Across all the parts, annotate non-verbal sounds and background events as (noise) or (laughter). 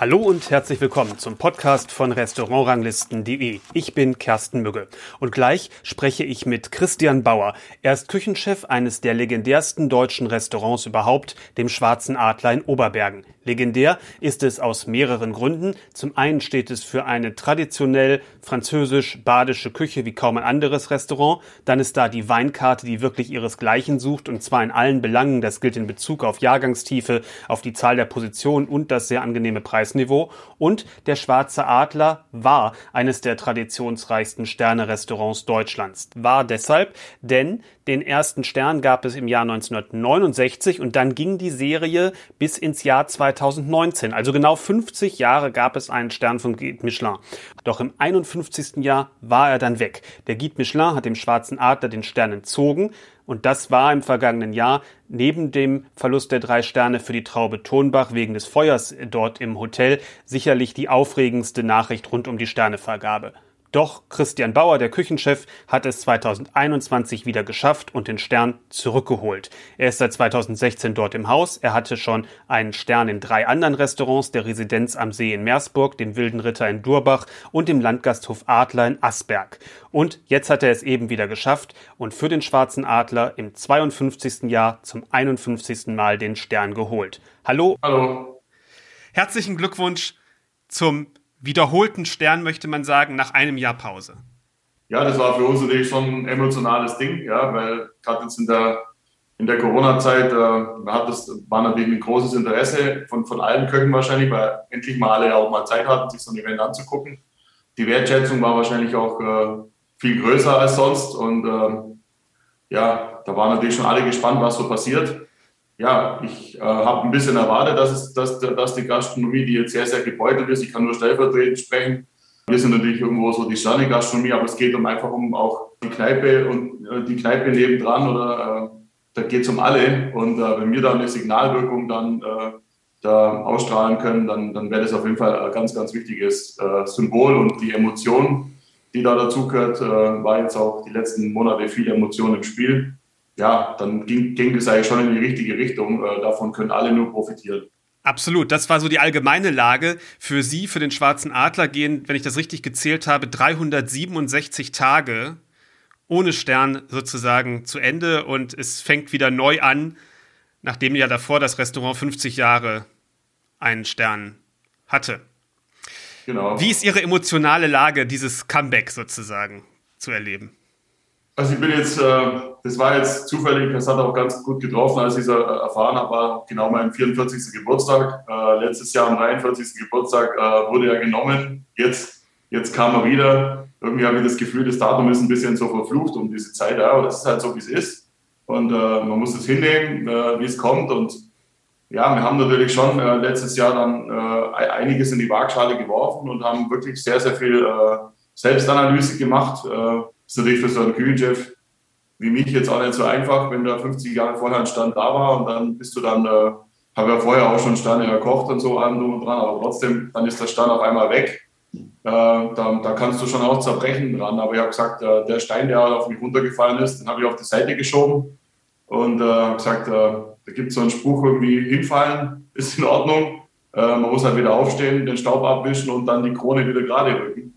Hallo und herzlich willkommen zum Podcast von Restaurantranglisten.de. Ich bin Kersten Mügge und gleich spreche ich mit Christian Bauer. Er ist Küchenchef eines der legendärsten deutschen Restaurants überhaupt, dem Schwarzen Adler in Oberbergen. Legendär ist es aus mehreren Gründen. Zum einen steht es für eine traditionell französisch-badische Küche wie kaum ein anderes Restaurant. Dann ist da die Weinkarte, die wirklich ihresgleichen sucht und zwar in allen Belangen. Das gilt in Bezug auf Jahrgangstiefe, auf die Zahl der Positionen und das sehr angenehme Preisniveau. Und der Schwarze Adler war eines der traditionsreichsten Sterne-Restaurants Deutschlands. War deshalb, denn den ersten Stern gab es im Jahr 1969 und dann ging die Serie bis ins Jahr 2019. Also genau 50 Jahre gab es einen Stern von Michelin. Doch im 51. Jahr war er dann weg. Der Guide Michelin hat dem Schwarzen Adler den Stern entzogen und das war im vergangenen Jahr neben dem Verlust der drei Sterne für die Traube Tonbach wegen des Feuers dort im Hotel sicherlich die aufregendste Nachricht rund um die Sternevergabe. Doch Christian Bauer, der Küchenchef, hat es 2021 wieder geschafft und den Stern zurückgeholt. Er ist seit 2016 dort im Haus. Er hatte schon einen Stern in drei anderen Restaurants, der Residenz am See in Meersburg, dem Wilden Ritter in Durbach und dem Landgasthof Adler in Asberg. Und jetzt hat er es eben wieder geschafft und für den Schwarzen Adler im 52. Jahr zum 51. Mal den Stern geholt. Hallo. Hallo. Herzlichen Glückwunsch zum wiederholten Stern, möchte man sagen, nach einem Jahr Pause? Ja, das war für uns natürlich schon ein emotionales Ding, ja, weil gerade jetzt in der, in der Corona-Zeit äh, war natürlich ein großes Interesse von, von allen Köchen wahrscheinlich, weil endlich mal alle auch mal Zeit hatten, sich so ein Event anzugucken. Die Wertschätzung war wahrscheinlich auch äh, viel größer als sonst und äh, ja, da waren natürlich schon alle gespannt, was so passiert ja, ich äh, habe ein bisschen erwartet, dass, es, dass, dass die Gastronomie, die jetzt sehr, sehr gebeutelt ist, ich kann nur stellvertretend sprechen. Wir sind natürlich irgendwo so die Sterne-Gastronomie, aber es geht um einfach um auch die Kneipe und äh, die Kneipe nebendran oder äh, da geht es um alle. Und äh, wenn wir da eine Signalwirkung dann äh, da ausstrahlen können, dann, dann wäre das auf jeden Fall ein ganz, ganz wichtiges äh, Symbol und die Emotion, die da dazugehört, war jetzt auch die letzten Monate viel Emotion im Spiel ja, dann ging, ging es eigentlich schon in die richtige Richtung. Äh, davon können alle nur profitieren. Absolut, das war so die allgemeine Lage. Für Sie, für den Schwarzen Adler gehen, wenn ich das richtig gezählt habe, 367 Tage ohne Stern sozusagen zu Ende und es fängt wieder neu an, nachdem ja davor das Restaurant 50 Jahre einen Stern hatte. Genau. Wie ist Ihre emotionale Lage, dieses Comeback sozusagen zu erleben? Also ich bin jetzt, äh, das war jetzt zufällig, das hat auch ganz gut getroffen, als ich es äh, erfahren habe, war genau mein 44. Geburtstag. Äh, letztes Jahr am 43. Geburtstag wurde er genommen. Jetzt, jetzt kam er wieder. Irgendwie habe ich das Gefühl, das Datum ist ein bisschen so verflucht um diese Zeit, aber das ist halt so, wie es ist. Und man muss es hinnehmen, wie es kommt. Und ja, wir haben natürlich schon letztes Jahr dann einiges in die Waagschale geworfen und haben wirklich sehr, sehr viel Selbstanalyse gemacht ist natürlich für so einen Küchenchef wie mich jetzt auch nicht so einfach, wenn da 50 Jahre vorher ein Stand da war und dann bist du dann, äh, habe ja vorher auch schon Sterne gekocht und so an und dran, aber trotzdem, dann ist der Stand auf einmal weg. Äh, da, da, kannst du schon auch zerbrechen dran. Aber ich habe gesagt, äh, der Stein, der auf mich runtergefallen ist, den habe ich auf die Seite geschoben und äh, habe gesagt, äh, da gibt es so einen Spruch irgendwie, hinfallen ist in Ordnung. Äh, man muss halt wieder aufstehen, den Staub abwischen und dann die Krone wieder gerade rücken.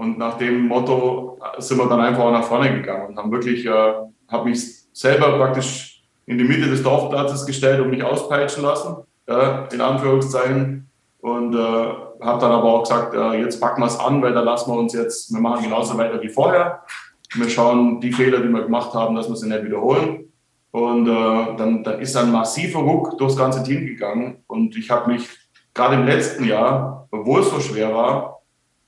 Und nach dem Motto sind wir dann einfach auch nach vorne gegangen und haben wirklich, äh, habe mich selber praktisch in die Mitte des Dorfplatzes gestellt und mich auspeitschen lassen, äh, in Anführungszeichen. Und äh, habe dann aber auch gesagt, äh, jetzt packen wir es an, weil da lassen wir uns jetzt, wir machen genauso weiter wie vorher. Wir schauen die Fehler, die wir gemacht haben, dass wir sie nicht wiederholen. Und äh, dann, dann ist ein massiver Ruck durchs ganze Team gegangen. Und ich habe mich gerade im letzten Jahr, obwohl es so schwer war,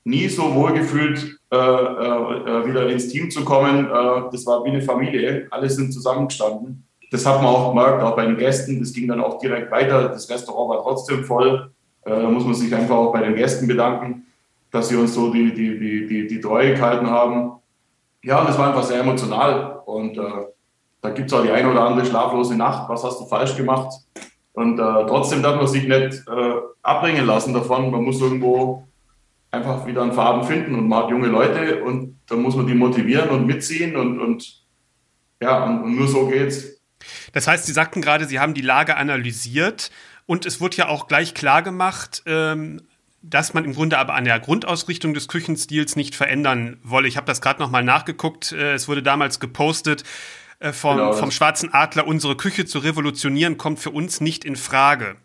nie so wohl gefühlt, äh, äh, wieder ins Team zu kommen. Äh, das war wie eine Familie. Alle sind zusammengestanden. Das hat man auch gemerkt, auch bei den Gästen. Das ging dann auch direkt weiter. Das Restaurant war trotzdem voll. Äh, da muss man sich einfach auch bei den Gästen bedanken, dass sie uns so die, die, die, die, die Treue gehalten haben. Ja, und das war einfach sehr emotional. Und äh, da gibt es auch die eine oder andere schlaflose Nacht. Was hast du falsch gemacht? Und äh, trotzdem darf man sich nicht äh, abbringen lassen davon. Man muss irgendwo einfach wieder an Farben finden und man hat junge Leute und da muss man die motivieren und mitziehen und, und ja, und, und nur so geht's. Das heißt, Sie sagten gerade, Sie haben die Lage analysiert und es wurde ja auch gleich klar gemacht, ähm, dass man im Grunde aber an der Grundausrichtung des Küchenstils nicht verändern wolle. Ich habe das gerade nochmal nachgeguckt. Äh, es wurde damals gepostet äh, vom, genau, vom Schwarzen Adler, unsere Küche zu revolutionieren, kommt für uns nicht in Frage.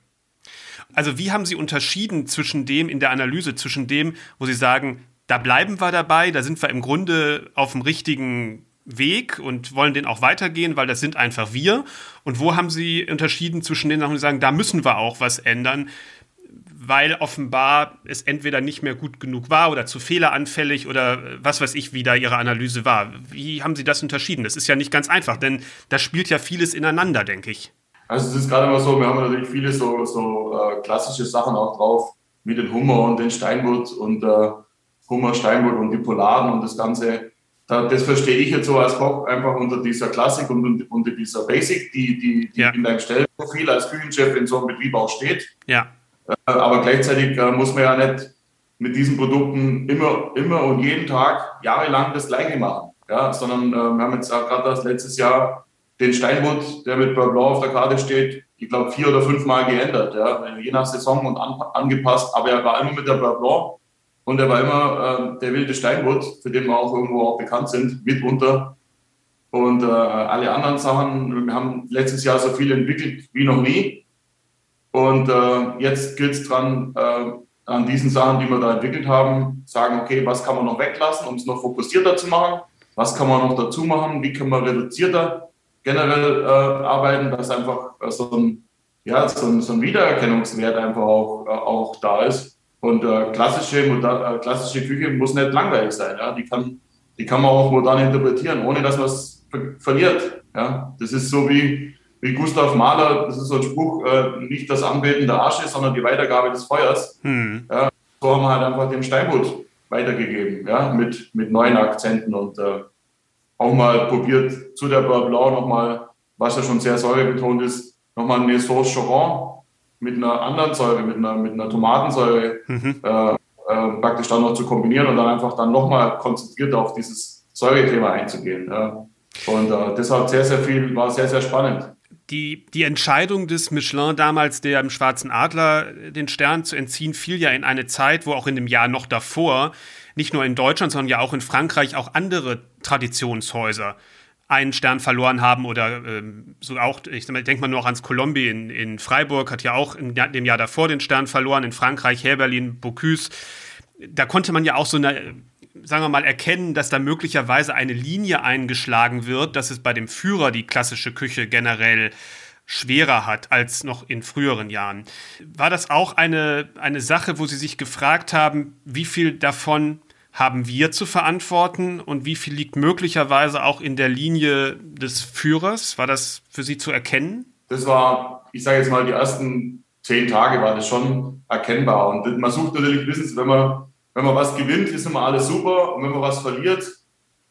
Also wie haben Sie unterschieden zwischen dem in der Analyse, zwischen dem, wo Sie sagen, da bleiben wir dabei, da sind wir im Grunde auf dem richtigen Weg und wollen den auch weitergehen, weil das sind einfach wir. Und wo haben Sie unterschieden zwischen den Sachen, die sagen, da müssen wir auch was ändern? weil offenbar es entweder nicht mehr gut genug war oder zu fehleranfällig oder was weiß ich, wie da Ihre Analyse war. Wie haben Sie das unterschieden? Das ist ja nicht ganz einfach, denn da spielt ja vieles ineinander, denke ich. Also es ist gerade immer so, wir haben natürlich viele so, so äh, klassische Sachen auch drauf, wie den Hummer und den Steinbutt und äh, Hummer, Steinbutt und die Polaren und das Ganze. Da, das verstehe ich jetzt so als Koch einfach unter dieser Klassik und unter dieser Basic, die, die, die ja. in deinem Stellprofil als Küchenchef in so einem Betrieb auch steht. Ja. Äh, aber gleichzeitig äh, muss man ja nicht mit diesen Produkten immer, immer und jeden Tag jahrelang das Gleiche machen. Ja, sondern äh, wir haben jetzt gerade das letztes Jahr den Steinbutt, der mit Blanc auf der Karte steht, ich glaube vier oder fünf Mal geändert, ja, je nach Saison und an, angepasst. Aber er war immer mit der Blanc und er war immer äh, der wilde Steinbutt, für den wir auch irgendwo auch bekannt sind, mitunter. Und äh, alle anderen Sachen, wir haben letztes Jahr so viel entwickelt wie noch nie. Und äh, jetzt gilt es dran, äh, an diesen Sachen, die wir da entwickelt haben, sagen, okay, was kann man noch weglassen, um es noch fokussierter zu machen? Was kann man noch dazu machen? Wie können wir reduzierter generell äh, arbeiten, dass einfach äh, so, ein, ja, so, ein, so ein Wiedererkennungswert einfach auch, äh, auch da ist. Und äh, klassische, äh, klassische Küche muss nicht langweilig sein. Ja? Die, kann, die kann man auch modern interpretieren, ohne dass man es ver verliert. Ja? Das ist so wie, wie Gustav Mahler, das ist so ein Spruch, äh, nicht das Anbeten der Asche, sondern die Weitergabe des Feuers. Hm. Ja, so haben wir halt einfach den Steinbutt weitergegeben, ja, mit, mit neuen Akzenten und äh, auch mal probiert zu der Beurre Blanc nochmal, was ja schon sehr säurebetont ist, nochmal eine Sauce Choron mit einer anderen Säure, mit einer, mit einer Tomatensäure mhm. äh, äh, praktisch dann noch zu kombinieren und dann einfach dann nochmal konzentriert auf dieses Säurethema einzugehen. Ja. Und äh, deshalb sehr, sehr viel, war sehr, sehr spannend die, die Entscheidung des Michelin damals, der im Schwarzen Adler den Stern zu entziehen, fiel ja in eine Zeit, wo auch in dem Jahr noch davor, nicht nur in Deutschland, sondern ja auch in Frankreich auch andere Traditionshäuser einen Stern verloren haben oder ähm, so auch, ich denke mal nur auch ans Colombi in, in Freiburg, hat ja auch in dem Jahr davor den Stern verloren, in Frankreich, Herberlin, Bocuse. Da konnte man ja auch so eine sagen wir mal, erkennen, dass da möglicherweise eine Linie eingeschlagen wird, dass es bei dem Führer die klassische Küche generell schwerer hat als noch in früheren Jahren. War das auch eine, eine Sache, wo Sie sich gefragt haben, wie viel davon haben wir zu verantworten und wie viel liegt möglicherweise auch in der Linie des Führers? War das für Sie zu erkennen? Das war, ich sage jetzt mal, die ersten zehn Tage war das schon erkennbar. Und man sucht natürlich, wissen Sie, wenn man wenn man was gewinnt, ist immer alles super. Und wenn man was verliert,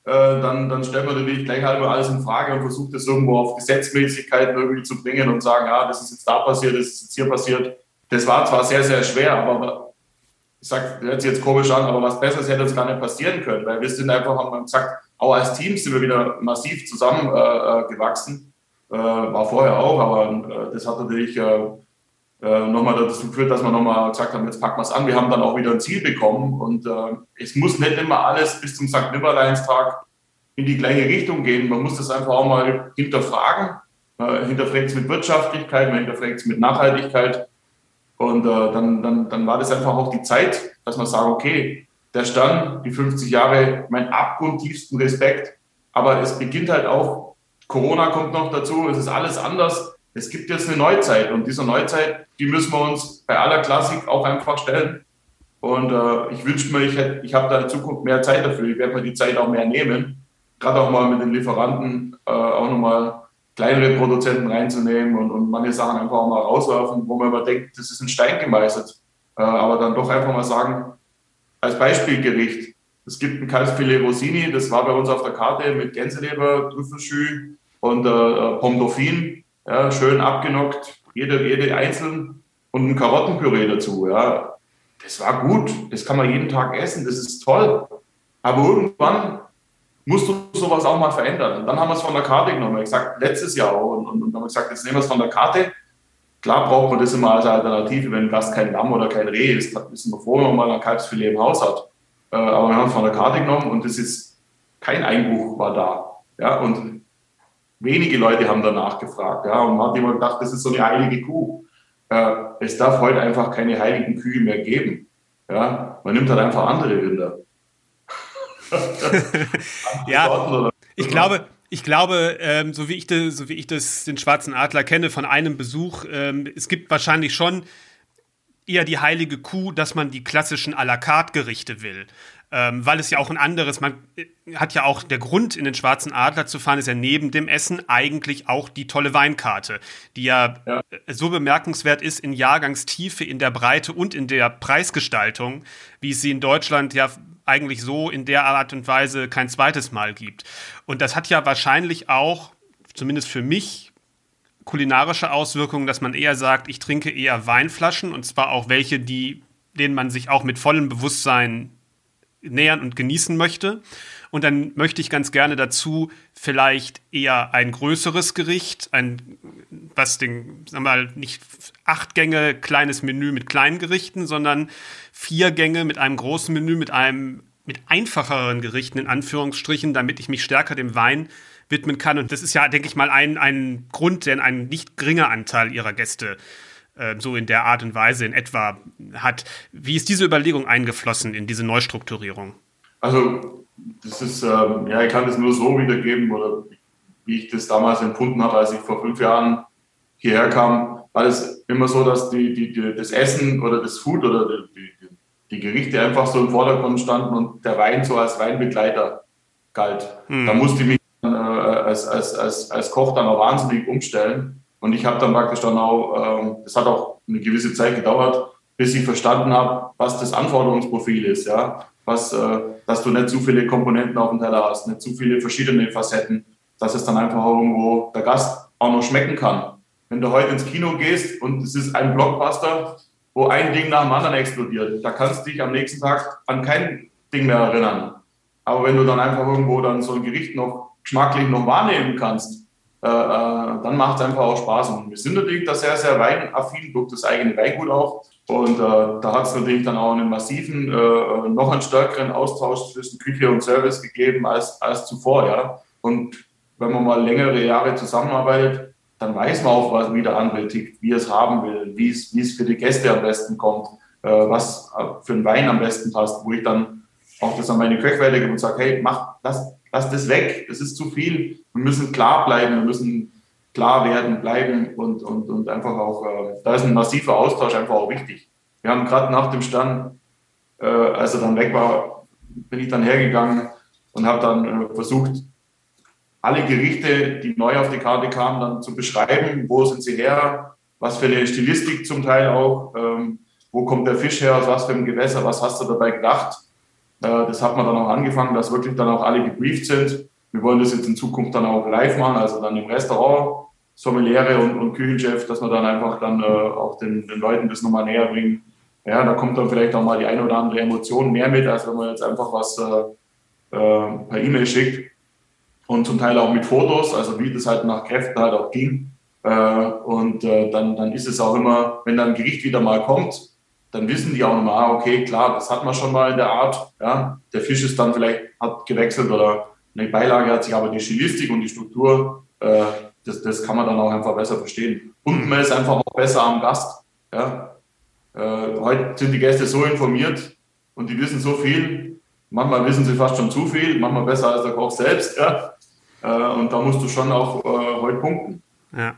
äh, dann, dann stellt man natürlich gleich halber alles in Frage und versucht das irgendwo auf Gesetzmäßigkeiten irgendwie zu bringen und sagen, ja, das ist jetzt da passiert, das ist jetzt hier passiert. Das war zwar sehr, sehr schwer, aber ich sage, hört sich jetzt komisch an, aber was Besseres hätte uns gar nicht passieren können, weil wir sind einfach, haben gesagt, auch als Team sind wir wieder massiv zusammengewachsen. Äh, äh, war vorher auch, aber äh, das hat natürlich äh, äh, nochmal dazu geführt, dass wir nochmal gesagt haben, jetzt packen wir es an. Wir haben dann auch wieder ein Ziel bekommen und äh, es muss nicht immer alles bis zum St. Nimmerleinstag in die gleiche Richtung gehen. Man muss das einfach auch mal hinterfragen. Äh, hinterfragt es mit Wirtschaftlichkeit, man hinterfragt es mit Nachhaltigkeit. Und äh, dann, dann, dann war das einfach auch die Zeit, dass man sagt, okay, der Stern, die 50 Jahre, mein abgrundtiefsten Respekt. Aber es beginnt halt auch, Corona kommt noch dazu, es ist alles anders es gibt jetzt eine Neuzeit und diese Neuzeit, die müssen wir uns bei aller Klassik auch einfach stellen. Und äh, ich wünsche mir, ich, ich habe da in Zukunft mehr Zeit dafür. Ich werde mir die Zeit auch mehr nehmen. Gerade auch mal mit den Lieferanten äh, auch nochmal kleinere Produzenten reinzunehmen und, und manche Sachen einfach auch mal rauswerfen, wo man immer denkt, das ist ein Stein gemeißelt. Äh, aber dann doch einfach mal sagen, als Beispielgericht, es gibt ein Kalbsfilet Rossini, das war bei uns auf der Karte mit Gänseleber, Trüffelschü und äh, äh Pomme Dauphine ja, schön abgenockt, jede, jede einzeln und ein Karottenpüree dazu. Ja. Das war gut, das kann man jeden Tag essen, das ist toll. Aber irgendwann musst du sowas auch mal verändern. Und dann haben wir es von der Karte genommen. Ich gesagt, letztes Jahr auch. Und, und, und haben gesagt, jetzt nehmen wir es von der Karte. Klar braucht man das immer als Alternative, wenn Gast kein Lamm oder kein Reh ist. Da wissen wir froh, wenn man mal ein Kalbsfilet im Haus hat. Äh, aber wir haben es von der Karte genommen und das ist kein Einbuch war da. Ja, und wenige Leute haben danach gefragt. Ja, und man hat immer gedacht, das ist so eine heilige Kuh. Äh, es darf heute einfach keine heiligen Kühe mehr geben. Ja, man nimmt halt einfach andere Rinder. (laughs) ja, ich glaube, ich glaube, ähm, so, wie ich de, so wie ich das, den schwarzen Adler kenne von einem Besuch, ähm, es gibt wahrscheinlich schon eher die heilige Kuh, dass man die klassischen à la carte Gerichte will. Ähm, weil es ja auch ein anderes, man äh, hat ja auch der Grund, in den Schwarzen Adler zu fahren, ist ja neben dem Essen eigentlich auch die tolle Weinkarte, die ja, ja. Äh, so bemerkenswert ist in Jahrgangstiefe, in der Breite und in der Preisgestaltung, wie es sie in Deutschland ja eigentlich so in der Art und Weise kein zweites Mal gibt. Und das hat ja wahrscheinlich auch, zumindest für mich, kulinarische Auswirkungen, dass man eher sagt, ich trinke eher Weinflaschen und zwar auch welche, die, denen man sich auch mit vollem Bewusstsein nähern und genießen möchte. Und dann möchte ich ganz gerne dazu vielleicht eher ein größeres Gericht, ein, was den, sagen wir mal, nicht acht Gänge kleines Menü mit kleinen Gerichten, sondern vier Gänge mit einem großen Menü, mit einem, mit einfacheren Gerichten in Anführungsstrichen, damit ich mich stärker dem Wein widmen kann. Und das ist ja, denke ich mal, ein, ein Grund, der ein nicht geringer Anteil ihrer Gäste äh, so in der Art und Weise in etwa hat. Wie ist diese Überlegung eingeflossen in diese Neustrukturierung? Also das ist, ähm, ja, ich kann das nur so wiedergeben oder wie ich das damals empfunden habe, als ich vor fünf Jahren hierher kam, war es immer so, dass die, die, die, das Essen oder das Food oder die, die, Gerichte einfach so im Vordergrund standen und der Wein so als Weinbegleiter galt. Hm. Da musste ich mich äh, als, als, als, als Koch dann auch wahnsinnig umstellen. Und ich habe dann praktisch dann auch, ähm, das hat auch eine gewisse Zeit gedauert, bis ich verstanden habe, was das Anforderungsprofil ist, ja, was, äh, dass du nicht zu viele Komponenten auf dem Teller hast, nicht zu viele verschiedene Facetten, dass es dann einfach irgendwo der Gast auch noch schmecken kann. Wenn du heute ins Kino gehst und es ist ein Blockbuster, wo ein Ding nach dem anderen explodiert, da kannst du dich am nächsten Tag an kein Ding mehr erinnern. Aber wenn du dann einfach irgendwo dann so ein Gericht noch geschmacklich noch wahrnehmen kannst, äh, äh, dann macht es einfach auch Spaß. Und wir sind natürlich da sehr, sehr weinaffin, durch das eigene Weingut auch. Und äh, da hat es natürlich dann auch einen massiven, äh, noch einen stärkeren Austausch zwischen Küche und Service gegeben als, als zuvor. Ja. Und wenn man mal längere Jahre zusammenarbeitet, dann weiß man auch, was, wie der andere tickt, wie es haben will, wie es, wie es für die Gäste am besten kommt, äh, was für ein Wein am besten passt, wo ich dann auch das an meine Köche weitergebe und sage, hey, mach, lass, lass das weg, das ist zu viel. Wir müssen klar bleiben, wir müssen klar werden, bleiben und, und, und einfach auch, äh, da ist ein massiver Austausch einfach auch wichtig. Wir haben gerade nach dem Stand, äh, als er dann weg war, bin ich dann hergegangen und habe dann äh, versucht, alle Gerichte, die neu auf die Karte kamen, dann zu beschreiben, wo sind sie her, was für eine Stilistik zum Teil auch, ähm, wo kommt der Fisch her, aus was für einem Gewässer, was hast du dabei gedacht? Äh, das hat man dann auch angefangen, dass wirklich dann auch alle gebrieft sind. Wir wollen das jetzt in Zukunft dann auch live machen, also dann im Restaurant, Sommeliere und, und Küchenchef, dass wir dann einfach dann äh, auch den, den Leuten das nochmal näher bringen. Ja, da kommt dann vielleicht auch mal die eine oder andere Emotion mehr mit, als wenn man jetzt einfach was äh, äh, per E-Mail schickt. Und zum Teil auch mit Fotos, also wie das halt nach Kräften halt auch ging. Äh, und äh, dann, dann ist es auch immer, wenn dann ein Gericht wieder mal kommt, dann wissen die auch nochmal, ah, okay, klar, das hat man schon mal in der Art. Ja, der Fisch ist dann vielleicht hat gewechselt oder eine Beilage hat sich, aber die Stilistik und die Struktur, äh, das, das kann man dann auch einfach besser verstehen. Und man ist einfach auch besser am Gast. Ja. Äh, heute sind die Gäste so informiert und die wissen so viel. Manchmal wissen sie fast schon zu viel, manchmal besser als der Koch selbst. Ja. Äh, und da musst du schon auch äh, heute punkten. Ja.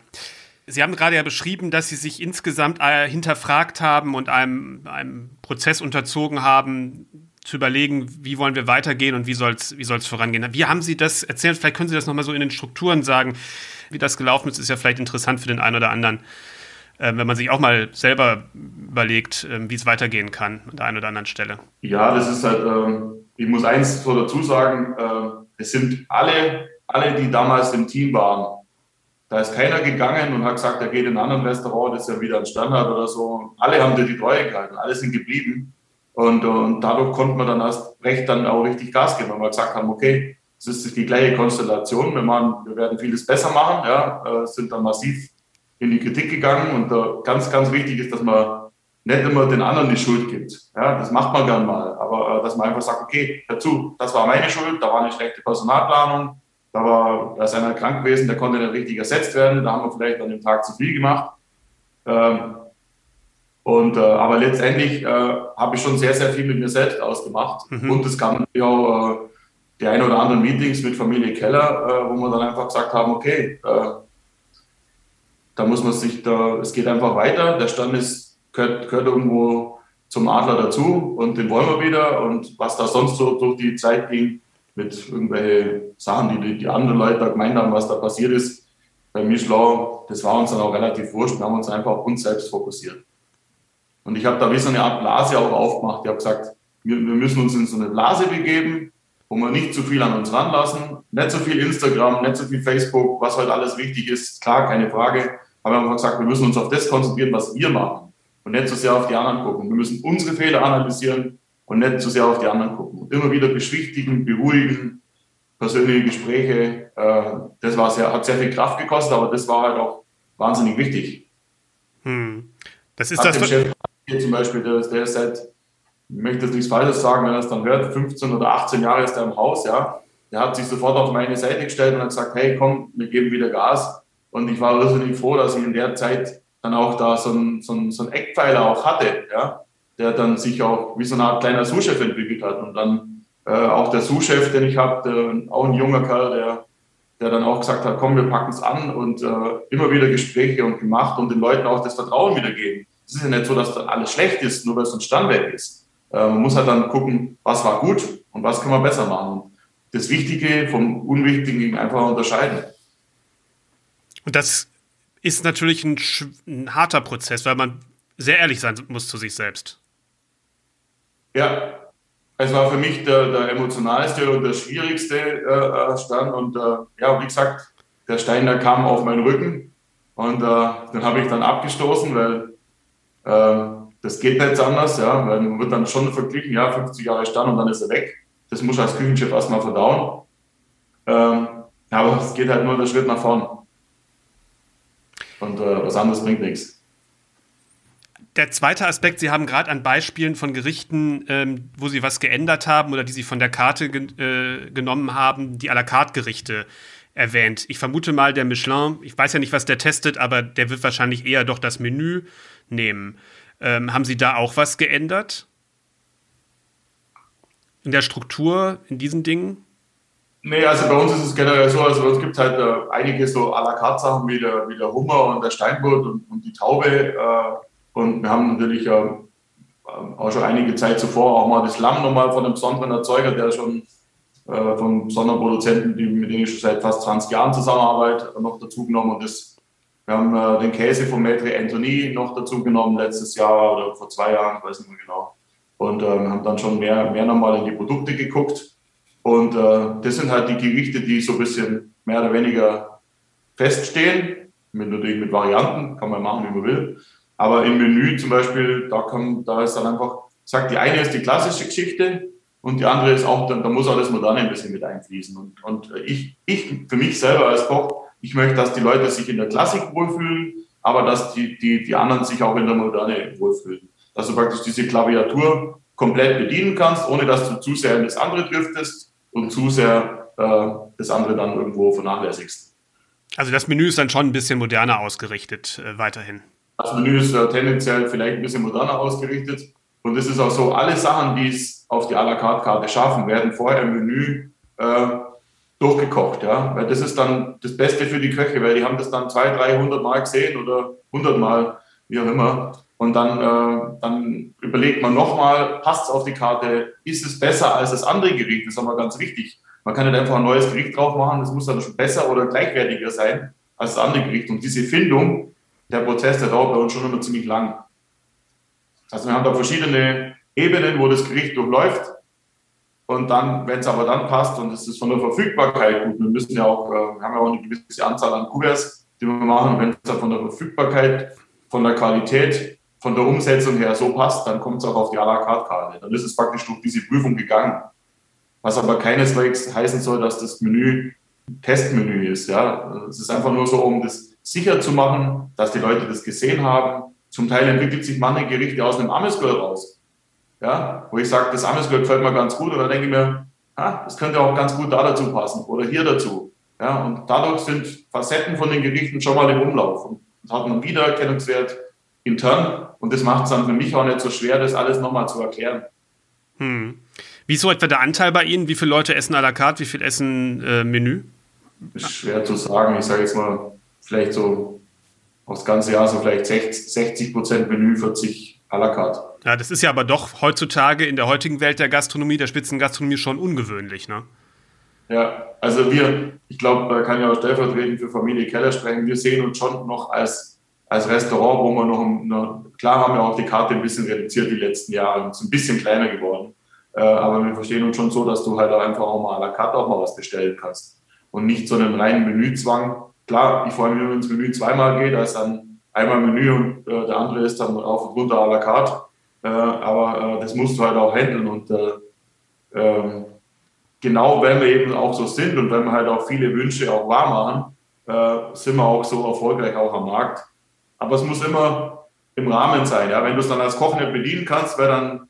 Sie haben gerade ja beschrieben, dass Sie sich insgesamt äh, hinterfragt haben und einem, einem Prozess unterzogen haben, zu überlegen, wie wollen wir weitergehen und wie soll es wie soll's vorangehen. Wie haben Sie das erzählt? Vielleicht können Sie das nochmal so in den Strukturen sagen, wie das gelaufen ist. Ist ja vielleicht interessant für den einen oder anderen, äh, wenn man sich auch mal selber überlegt, äh, wie es weitergehen kann an der einen oder anderen Stelle. Ja, das ist halt, ähm, ich muss eins dazu sagen, äh, es sind alle, alle, die damals im Team waren, da ist keiner gegangen und hat gesagt, er geht in ein anderes Restaurant, das ist ja wieder ein Standard oder so. Alle haben dir die Treue gehalten, alle sind geblieben. Und, und dadurch konnte man dann erst recht dann auch richtig Gas geben, weil wir gesagt haben, okay, es ist die gleiche Konstellation. Wir, machen, wir werden vieles besser machen, ja, äh, sind dann massiv in die Kritik gegangen und ganz, ganz wichtig ist, dass man nicht immer den anderen die Schuld gibt. Ja, das macht man gern mal, aber äh, dass man einfach sagt, okay, dazu, das war meine Schuld, da war eine schlechte Personalplanung, da war, da ist einer krank gewesen, der konnte nicht richtig ersetzt werden, da haben wir vielleicht an dem Tag zu viel gemacht. Ähm, und, äh, aber letztendlich äh, habe ich schon sehr, sehr viel mit mir selbst ausgemacht. Mhm. Und es gab ja auch äh, die ein oder anderen Meetings mit Familie Keller, äh, wo wir dann einfach gesagt haben, okay, äh, da muss man sich da, es geht einfach weiter. Der Stand ist, gehört, gehört irgendwo zum Adler dazu und den wollen wir wieder. Und was da sonst so durch die Zeit ging, mit irgendwelchen Sachen, die die anderen Leute da gemeint haben, was da passiert ist, bei Mischlau, das war uns dann auch relativ wurscht. Wir haben uns einfach auf uns selbst fokussiert. Und ich habe da wie so eine Art Blase auch aufgemacht. Ich habe gesagt, wir, wir, müssen uns in so eine Blase begeben, wo wir nicht zu viel an uns ranlassen. Nicht so viel Instagram, nicht so viel Facebook, was halt alles wichtig ist. Klar, keine Frage. Aber wir haben gesagt, wir müssen uns auf das konzentrieren, was wir machen. Und nicht so sehr auf die anderen gucken. Wir müssen unsere Fehler analysieren und nicht so sehr auf die anderen gucken. Und immer wieder beschwichtigen, beruhigen, persönliche Gespräche. Äh, das war sehr, hat sehr viel Kraft gekostet, aber das war halt auch wahnsinnig wichtig. Hm. Das ist hat das. Chef hier zum Beispiel, der, der ist seit, ich möchte jetzt nichts Falsches sagen, wenn er es dann hört, 15 oder 18 Jahre ist er im Haus, ja. Der hat sich sofort auf meine Seite gestellt und hat gesagt, hey, komm, wir geben wieder Gas. Und ich war irrsinnig froh, dass ich in der Zeit dann auch da so einen so ein, so ein Eckpfeiler auch hatte, ja, der dann sich auch wie so eine Art kleiner Sous-Chef entwickelt hat. Und dann äh, auch der Sous-Chef, den ich habe, auch ein junger Kerl, der, der dann auch gesagt hat, komm, wir packen es an und äh, immer wieder Gespräche und gemacht und den Leuten auch das Vertrauen wiedergeben es ist ja nicht so, dass dann alles schlecht ist, nur weil es ein Standwerk ist. Man muss halt dann gucken, was war gut und was kann man besser machen. Das Wichtige vom Unwichtigen einfach unterscheiden. Und das ist natürlich ein, ein, harter Prozess, weil man sehr ehrlich sein muss zu sich selbst. Ja, es war für mich der, der emotionalste und der schwierigste äh, äh Stand. Und äh, ja, wie gesagt, der Stein, der kam auf meinen Rücken und äh, den habe ich dann abgestoßen, weil ähm, das geht nicht anders, ja, weil man wird dann schon verglichen, ja, 50 Jahre stand und dann ist er weg. Das muss als Küchenchef erstmal verdauen. Ähm, aber es geht halt nur der Schritt nach vorn. Und äh, was anderes bringt nichts. Der zweite Aspekt, Sie haben gerade an Beispielen von Gerichten, ähm, wo Sie was geändert haben oder die Sie von der Karte ge äh, genommen haben, die à la carte Gerichte erwähnt. Ich vermute mal, der Michelin, ich weiß ja nicht, was der testet, aber der wird wahrscheinlich eher doch das Menü nehmen. Ähm, haben Sie da auch was geändert? In der Struktur, in diesen Dingen? Nee, also bei uns ist es generell so, also bei uns gibt es halt äh, einige so à la carte Sachen wie der, wie der Hummer und der Steinbutt und, und die Taube. Äh, und wir haben natürlich äh, auch schon einige Zeit zuvor auch mal das Lamm nochmal von einem besonderen Erzeuger, der schon äh, von besonderen Produzenten, die, mit denen ich schon seit fast 20 Jahren zusammenarbeite, noch dazu genommen. Und das wir haben äh, den Käse von Maître Anthony noch dazu genommen, letztes Jahr oder vor zwei Jahren, ich weiß nicht mehr genau. Und äh, haben dann schon mehr, mehr nochmal in die Produkte geguckt. Und äh, das sind halt die Gerichte, die so ein bisschen mehr oder weniger feststehen. Mit, natürlich mit Varianten, kann man machen, wie man will. Aber im Menü zum Beispiel, da, kann, da ist dann einfach, sagt, die eine ist die klassische Geschichte und die andere ist auch, da, da muss das Moderne ein bisschen mit einfließen. Und, und ich, ich, für mich selber als Koch, ich möchte, dass die Leute sich in der Klassik wohlfühlen, aber dass die, die, die anderen sich auch in der Moderne wohlfühlen. Dass du praktisch diese Klaviatur komplett bedienen kannst, ohne dass du zu sehr in das andere driftest und zu sehr äh, das andere dann irgendwo vernachlässigst. Also das Menü ist dann schon ein bisschen moderner ausgerichtet äh, weiterhin. Das Menü ist äh, tendenziell vielleicht ein bisschen moderner ausgerichtet. Und es ist auch so, alle Sachen, die es auf die à la carte Karte schaffen, werden vorher im Menü äh, durchgekocht, ja, weil das ist dann das Beste für die Köche, weil die haben das dann 200, 300 Mal gesehen oder 100 Mal, wie auch immer. Und dann, äh, dann überlegt man nochmal, passt es auf die Karte, ist es besser als das andere Gericht? Das ist aber ganz wichtig. Man kann nicht einfach ein neues Gericht drauf machen, das muss dann schon besser oder gleichwertiger sein als das andere Gericht. Und diese Findung, der Prozess, der dauert bei uns schon immer ziemlich lang. Also wir haben da verschiedene Ebenen, wo das Gericht durchläuft. Und dann, wenn es aber dann passt und es ist von der Verfügbarkeit gut, wir müssen ja auch, äh, wir haben ja auch eine gewisse Anzahl an Kuverts, die wir machen, wenn es dann von der Verfügbarkeit, von der Qualität, von der Umsetzung her so passt, dann kommt es auch auf die à la carte Karte. Dann ist es praktisch durch diese Prüfung gegangen. was aber keineswegs heißen soll, dass das Menü Testmenü ist. Ja, es ist einfach nur so, um das sicher zu machen, dass die Leute das gesehen haben. Zum Teil entwickelt sich manche Gerichte aus einem Amesgirl raus. Ja, wo ich sage, das Amesgirl gefällt mir ganz gut. Und dann denke ich mir, ha, das könnte auch ganz gut da dazu passen oder hier dazu. Ja, und dadurch sind Facetten von den Gerichten schon mal im Umlauf und hat einen Wiedererkennungswert intern. Und das macht es dann für mich auch nicht so schwer, das alles nochmal zu erklären. Hm. Wie ist so etwa der Anteil bei Ihnen? Wie viele Leute essen à la carte? Wie viel essen äh, Menü? Ist schwer zu sagen. Ich sage jetzt mal, vielleicht so aufs ganze Jahr so vielleicht 60 Prozent Menü, 40 à la carte. Ja, das ist ja aber doch heutzutage in der heutigen Welt der Gastronomie, der Spitzengastronomie schon ungewöhnlich, ne? Ja, also wir, ich glaube, da kann ich auch stellvertretend für Familie Keller sprechen, wir sehen uns schon noch als, als Restaurant, wo wir noch, eine, klar haben wir auch die Karte ein bisschen reduziert die letzten Jahre, ist ein bisschen kleiner geworden, äh, aber wir verstehen uns schon so, dass du halt auch einfach auch mal à la carte auch mal was bestellen kannst und nicht so einen reinen Menüzwang. Klar, ich freue mich, wenn ins Menü zweimal geht, als dann einmal Menü und äh, der andere ist dann auf und runter à la carte. Äh, aber äh, das musst du halt auch handeln und äh, ähm, genau wenn wir eben auch so sind und wenn wir halt auch viele Wünsche auch wahr machen, sind wir auch so erfolgreich auch am Markt. Aber es muss immer im Rahmen sein. Ja? Wenn du es dann als Koch nicht bedienen kannst, wäre dann,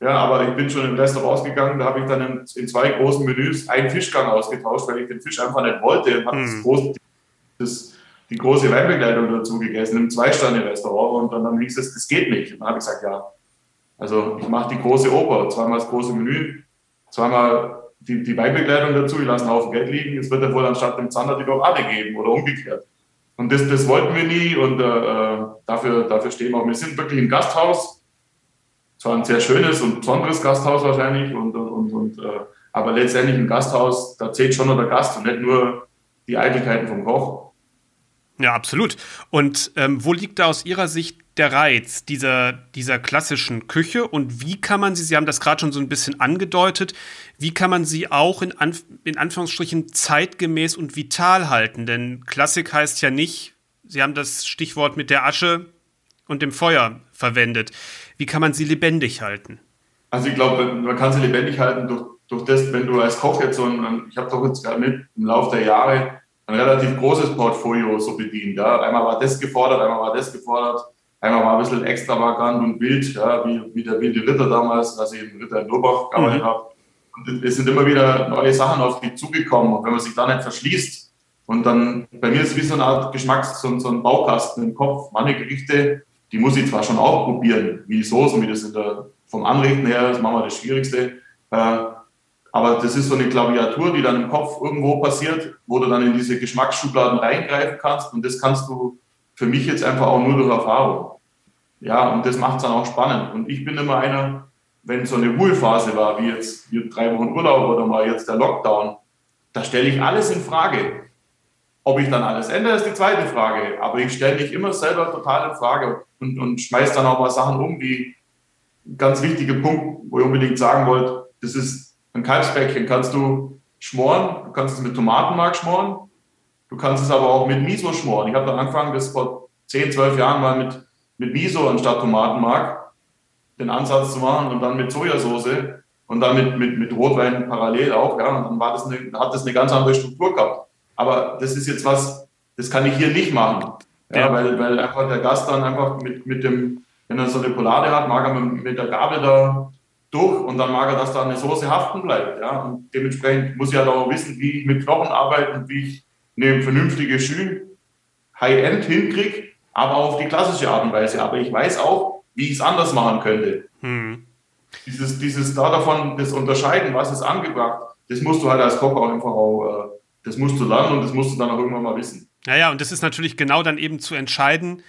ja, aber ich bin schon im Restaurant ausgegangen, da habe ich dann in, in, zwei großen Menüs einen Fischgang ausgetauscht, weil ich den Fisch einfach nicht wollte und habe mhm. das, große, das die große Weinbegleitung dazu gegessen im Zwei-Sterne-Restaurant und dann, dann hieß es, das geht nicht. Und dann habe ich gesagt, ja, also ich mache die große Oper, zweimal das große Menü, zweimal die, die Weinbegleitung dazu, ich lasse einen Haufen Geld liegen, jetzt wird er wohl anstatt dem Zander die Dorade geben oder umgekehrt. Und das, das wollten wir nie und äh, dafür, dafür stehen wir auch. Wir sind wirklich im Gasthaus, zwar ein sehr schönes und besonderes Gasthaus wahrscheinlich, und, und, und, äh, aber letztendlich im Gasthaus, da zählt schon noch der Gast und nicht nur die Eitelkeiten vom Koch. Ja, absolut. Und ähm, wo liegt da aus Ihrer Sicht der Reiz dieser, dieser klassischen Küche und wie kann man sie, Sie haben das gerade schon so ein bisschen angedeutet, wie kann man sie auch in, Anf in Anführungsstrichen zeitgemäß und vital halten? Denn Klassik heißt ja nicht, Sie haben das Stichwort mit der Asche und dem Feuer verwendet. Wie kann man sie lebendig halten? Also ich glaube, man kann sie lebendig halten durch, durch das, wenn du als Koch jetzt so ein, ich habe doch jetzt gerade mit im Laufe der Jahre ein relativ großes Portfolio so bedient. Ja. Einmal war das gefordert, einmal war das gefordert, einmal war ein bisschen extravagant und wild, ja, wie, wie der wilde Ritter damals, als ich im Ritter in Lobach gearbeitet mhm. habe. Und es sind immer wieder neue Sachen auf dich zugekommen. Und wenn man sich da nicht verschließt, und dann, bei mir ist es wie so eine Art Geschmacks-, so, so ein Baukasten im Kopf. Manche Gerichte, die muss ich zwar schon auch probieren, wie die Soßen, wie das in der, vom Anrichten her, das machen wir das Schwierigste. Äh, aber das ist so eine Klaviatur, die dann im Kopf irgendwo passiert, wo du dann in diese Geschmacksschubladen reingreifen kannst. Und das kannst du für mich jetzt einfach auch nur durch Erfahrung. Ja, und das macht es dann auch spannend. Und ich bin immer einer, wenn so eine Ruhephase war, wie jetzt wie drei Wochen Urlaub oder mal jetzt der Lockdown, da stelle ich alles in Frage. Ob ich dann alles ändere, ist die zweite Frage. Aber ich stelle mich immer selber total in Frage und, und schmeiße dann auch mal Sachen um, wie ganz wichtiger Punkt, wo ich unbedingt sagen wollte, das ist ein Kalbsbäckchen kannst du schmoren, du kannst es mit Tomatenmark schmoren, du kannst es aber auch mit Miso schmoren. Ich habe dann angefangen, das vor 10, 12 Jahren mal mit, mit Miso anstatt Tomatenmark den Ansatz zu machen und dann mit Sojasauce und dann mit, mit, mit Rotwein parallel auch. Ja, und dann war das eine, hat das eine ganz andere Struktur gehabt. Aber das ist jetzt was, das kann ich hier nicht machen. Ja, ja. Weil, weil einfach der Gast dann einfach mit, mit dem, wenn er so eine Polade hat, mag er mit, mit der Gabel da durch und dann mag er, dass da eine Soße haften bleibt. Ja? Und dementsprechend muss ich halt auch wissen, wie ich mit Knochen arbeite und wie ich eine vernünftige Schül High-End hinkriege, aber auf die klassische Art und Weise. Aber ich weiß auch, wie ich es anders machen könnte. Hm. Dieses, dieses da davon, das Unterscheiden, was ist angebracht, das musst du halt als Koch auch einfach auch, äh, das musst du lernen und das musst du dann auch irgendwann mal wissen. Ja, ja, und das ist natürlich genau dann eben zu entscheiden,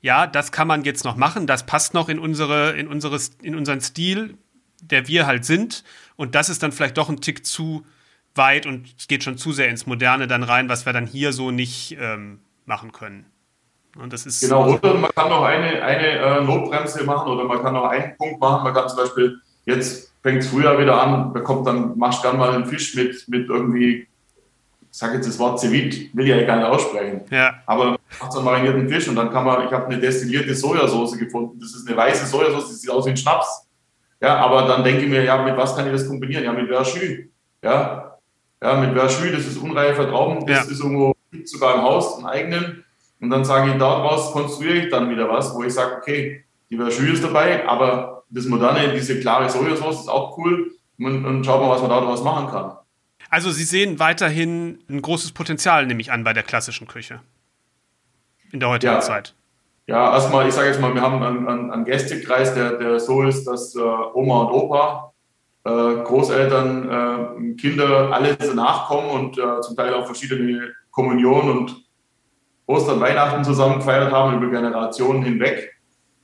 ja, das kann man jetzt noch machen, das passt noch in unsere, in unsere, in unseren Stil, der wir halt sind. Und das ist dann vielleicht doch ein Tick zu weit und es geht schon zu sehr ins Moderne dann rein, was wir dann hier so nicht ähm, machen können. Und das ist genau, oder man kann noch eine, eine äh, Notbremse machen oder man kann noch einen Punkt machen. Man kann zum Beispiel, jetzt fängt es früher wieder an, bekommt dann, machst gerne mal einen Fisch mit, mit irgendwie, ich sage jetzt das Wort Ceviche, will ich ja gar nicht aussprechen. Ja. Aber macht einen marinierten Fisch und dann kann man, ich habe eine destillierte Sojasauce gefunden. Das ist eine weiße Sojasauce, die sieht aus wie ein Schnaps. Ja, aber dann denke ich mir, ja, mit was kann ich das kombinieren? Ja, mit Verschü. Ja, ja mit Verschü, das ist unreifer Trauben, das ja. ist irgendwo sogar im Haus, einen eigenen. Und dann sage ich, daraus konstruiere ich dann wieder was, wo ich sage, okay, die Verschü ist dabei, aber das moderne, diese klare Sojasauce ist auch cool. Und, und schaut mal, was man daraus machen kann. Also Sie sehen weiterhin ein großes Potenzial, nehme ich an, bei der klassischen Küche in der heutigen ja. Zeit. Ja, erstmal, ich sage jetzt mal, wir haben einen, einen, Gästekreis, der, der so ist, dass äh, Oma und Opa, äh, Großeltern, äh, Kinder alle nachkommen und äh, zum Teil auch verschiedene Kommunionen und Ostern, Weihnachten zusammen gefeiert haben über Generationen hinweg.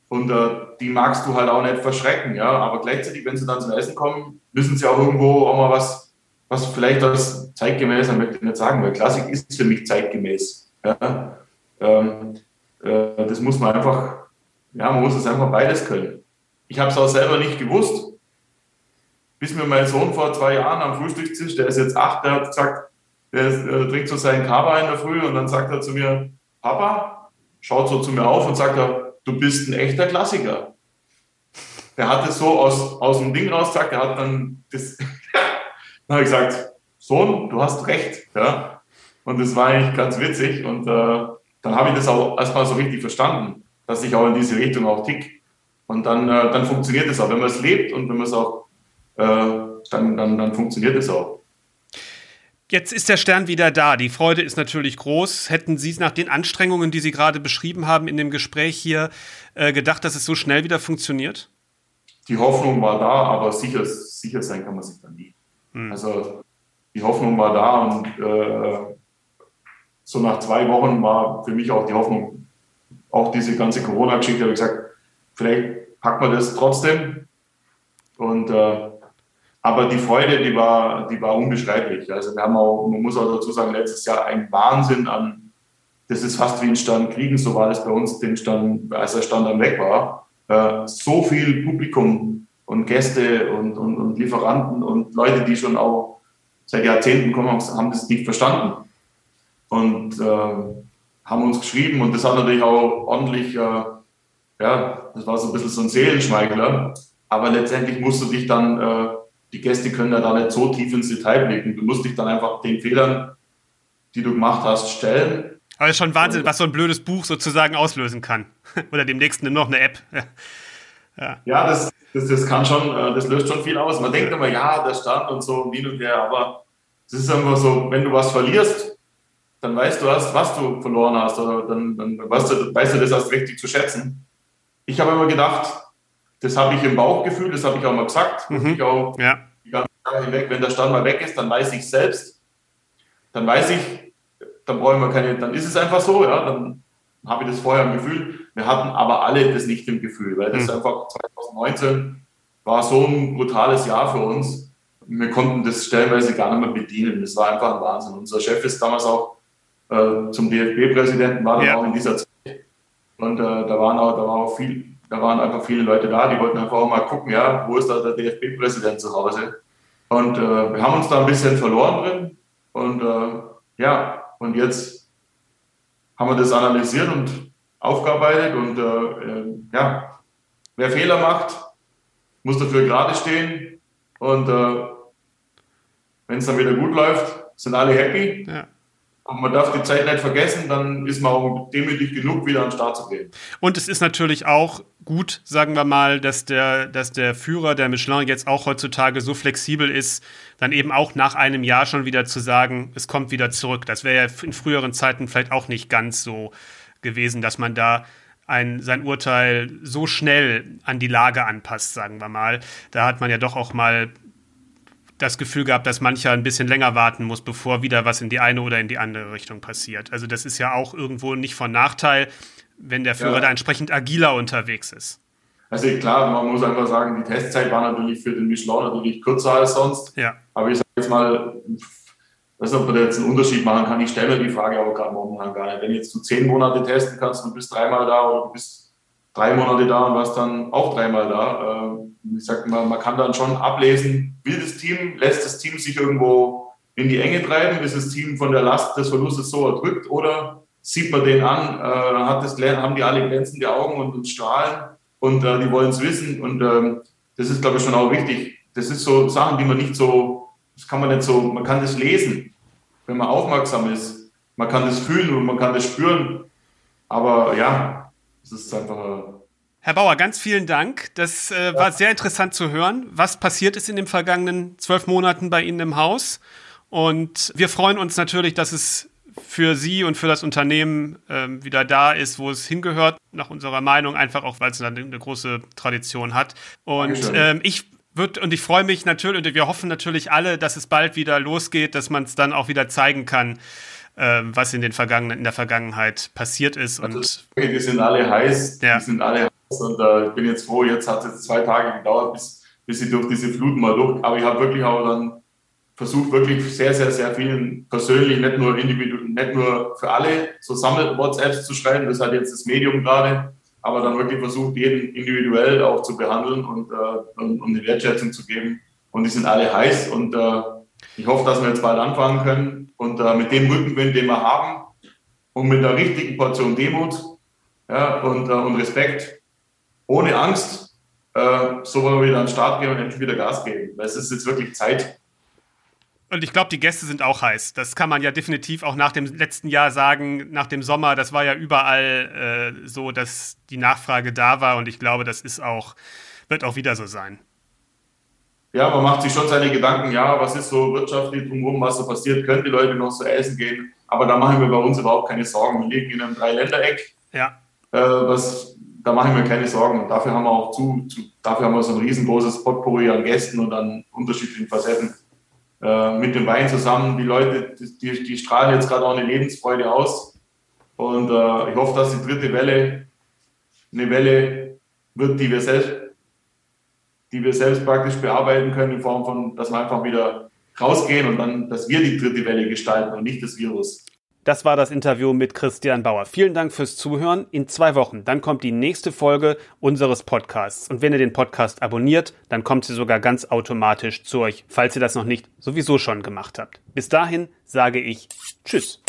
Und äh, die magst du halt auch nicht verschrecken, ja. Aber gleichzeitig, wenn sie dann zum Essen kommen, müssen sie auch irgendwo auch mal was, was vielleicht als zeitgemäß, ich möchte ich nicht sagen, weil Klassik ist für mich zeitgemäß. Ja? Ähm, äh, das muss man einfach, ja, man muss es einfach beides können. Ich habe es auch selber nicht gewusst, bis mir mein Sohn vor zwei Jahren am Frühstückstisch, der ist jetzt acht, der hat gesagt, der ist, äh, trinkt so seinen Kaba in der Früh und dann sagt er zu mir, Papa, schaut so zu mir auf und sagt er, du bist ein echter Klassiker. Der hat es so aus, aus dem Ding raus gesagt, der hat dann das, (laughs) dann habe ich gesagt, Sohn, du hast recht. Ja? Und das war eigentlich ganz witzig und äh, dann habe ich das auch erstmal so richtig verstanden, dass ich auch in diese Richtung auch tick. Und dann, äh, dann funktioniert es auch. Wenn man es lebt und wenn man es auch, äh, dann, dann, dann funktioniert es auch. Jetzt ist der Stern wieder da. Die Freude ist natürlich groß. Hätten Sie nach den Anstrengungen, die Sie gerade beschrieben haben in dem Gespräch hier, äh, gedacht, dass es so schnell wieder funktioniert? Die Hoffnung war da, aber sicher, sicher sein kann man sich dann nie. Hm. Also die Hoffnung war da und äh, so nach zwei Wochen war für mich auch die Hoffnung, auch diese ganze Corona-Geschichte, habe ich gesagt, vielleicht packen wir das trotzdem. Und äh, aber die Freude, die war, die war unbeschreiblich. Also wir haben auch, man muss auch dazu sagen, letztes Jahr ein Wahnsinn an, das ist fast wie ein Stand Kriegen, so war es bei uns, den Stand, als der Stand dann weg war. Äh, so viel Publikum und Gäste und, und, und Lieferanten und Leute, die schon auch seit Jahrzehnten kommen, haben das nicht verstanden und äh, haben uns geschrieben und das hat natürlich auch ordentlich, äh, ja, das war so ein bisschen so ein Seelenschmeigler, aber letztendlich musst du dich dann, äh, die Gäste können ja da nicht so tief ins Detail blicken, du musst dich dann einfach den Fehlern, die du gemacht hast, stellen. Aber es ist schon Wahnsinn, was so ein blödes Buch sozusagen auslösen kann. (laughs) Oder demnächst noch eine App. ja, ja das, das, das kann schon, äh, das löst schon viel aus. Man denkt immer, ja, der Stand und so und hin und her, aber es ist einfach so, wenn du was verlierst, dann weißt du erst, was du verloren hast oder dann, dann weißt, du, weißt du das erst richtig zu schätzen. Ich habe immer gedacht, das habe ich im Bauchgefühl, das habe ich auch mal gesagt. Mhm. Ich auch ja. die ganze Jahre hinweg, wenn der Stand mal weg ist, dann weiß ich selbst. Dann weiß ich, dann brauchen wir keine, dann ist es einfach so, ja, dann habe ich das vorher im Gefühl. Wir hatten aber alle das nicht im Gefühl, weil das mhm. einfach 2019 war so ein brutales Jahr für uns. Wir konnten das stellenweise gar nicht mehr bedienen. Das war einfach ein Wahnsinn. Unser Chef ist damals auch äh, zum DFB-Präsidenten, war dann ja. auch in dieser Zeit. Und äh, da waren auch, da war auch viel, da waren einfach viele Leute da, die wollten einfach auch mal gucken, ja, wo ist da der DFB-Präsident zu Hause? Und äh, wir haben uns da ein bisschen verloren drin. Und äh, ja, und jetzt haben wir das analysiert und aufgearbeitet. Und äh, äh, ja, wer Fehler macht, muss dafür gerade stehen. Und äh, wenn es dann wieder gut läuft, sind alle happy. Ja. Und man darf die Zeit nicht vergessen, dann ist man auch demütig genug, wieder an den Start zu gehen. Und es ist natürlich auch gut, sagen wir mal, dass der, dass der Führer der Michelin jetzt auch heutzutage so flexibel ist, dann eben auch nach einem Jahr schon wieder zu sagen, es kommt wieder zurück. Das wäre ja in früheren Zeiten vielleicht auch nicht ganz so gewesen, dass man da ein, sein Urteil so schnell an die Lage anpasst, sagen wir mal. Da hat man ja doch auch mal das Gefühl gehabt, dass mancher ein bisschen länger warten muss, bevor wieder was in die eine oder in die andere Richtung passiert. Also das ist ja auch irgendwo nicht von Nachteil, wenn der Führer ja. da entsprechend agiler unterwegs ist. Also klar, man muss einfach sagen, die Testzeit war natürlich für den Michelin natürlich kürzer als sonst. Ja. Aber ich sage jetzt mal, weiß nicht, ob man da jetzt einen Unterschied machen kann. Ich stelle mir die Frage aber gerade momentan gar nicht. Wenn jetzt du zehn Monate testen kannst und du bist dreimal da oder du bist drei Monate da und warst dann auch dreimal da, äh, ich sag mal, man kann dann schon ablesen, will das Team, lässt das Team sich irgendwo in die Enge treiben, ist das Team von der Last des Verlustes so erdrückt oder sieht man den an, äh, hat das, haben die alle glänzende Augen und, und strahlen und äh, die wollen es wissen und ähm, das ist, glaube ich, schon auch wichtig. Das ist so Sachen, die man nicht so, das kann man nicht so, man kann das lesen, wenn man aufmerksam ist. Man kann das fühlen und man kann das spüren. Aber ja, es ist einfach. Herr Bauer, ganz vielen Dank. Das äh, war sehr interessant zu hören, was passiert ist in den vergangenen zwölf Monaten bei Ihnen im Haus. Und wir freuen uns natürlich, dass es für Sie und für das Unternehmen ähm, wieder da ist, wo es hingehört, nach unserer Meinung, einfach auch, weil es eine, eine große Tradition hat. Und ähm, ich wird, und ich freue mich natürlich, und wir hoffen natürlich alle, dass es bald wieder losgeht, dass man es dann auch wieder zeigen kann, ähm, was in, den vergangenen, in der Vergangenheit passiert ist. Also, und die sind alle heiß, ja. die sind alle heiß und äh, ich bin jetzt froh, jetzt hat es zwei Tage gedauert, bis, bis ich durch diese Fluten mal durch, aber ich habe wirklich auch dann versucht wirklich sehr, sehr, sehr vielen persönlich, nicht nur individuell, nicht nur für alle so Sammel-WhatsApps zu schreiben, das hat jetzt das Medium gerade, aber dann wirklich versucht, jeden individuell auch zu behandeln und, äh, und, und eine Wertschätzung zu geben. Und die sind alle heiß und äh, ich hoffe, dass wir jetzt bald anfangen können und äh, mit dem Rückenwind, den wir haben und mit der richtigen Portion Demut ja, und, äh, und Respekt, ohne Angst, äh, so wollen wir wieder an den Start gehen und endlich wieder Gas geben. Weil es ist jetzt wirklich Zeit, und ich glaube, die Gäste sind auch heiß. Das kann man ja definitiv auch nach dem letzten Jahr sagen, nach dem Sommer. Das war ja überall äh, so, dass die Nachfrage da war. Und ich glaube, das ist auch, wird auch wieder so sein. Ja, man macht sich schon seine Gedanken, ja, was ist so wirtschaftlich drumherum, was so passiert, können die Leute noch so essen gehen. Aber da machen wir bei uns überhaupt keine Sorgen. Wir liegen in einem Dreiländereck. Ja. Äh, was, da machen wir keine Sorgen. Und dafür haben wir auch zu, zu, dafür haben wir so ein riesengroßes Potpourri an Gästen und an unterschiedlichen Facetten äh, mit dem Wein zusammen. Die Leute, die, die strahlen jetzt gerade auch eine Lebensfreude aus. Und äh, ich hoffe, dass die dritte Welle eine Welle wird, die wir selbst, die wir selbst praktisch bearbeiten können, in Form von, dass wir einfach wieder rausgehen und dann, dass wir die dritte Welle gestalten und nicht das Virus. Das war das Interview mit Christian Bauer. Vielen Dank fürs Zuhören. In zwei Wochen, dann kommt die nächste Folge unseres Podcasts. Und wenn ihr den Podcast abonniert, dann kommt sie sogar ganz automatisch zu euch, falls ihr das noch nicht sowieso schon gemacht habt. Bis dahin sage ich Tschüss.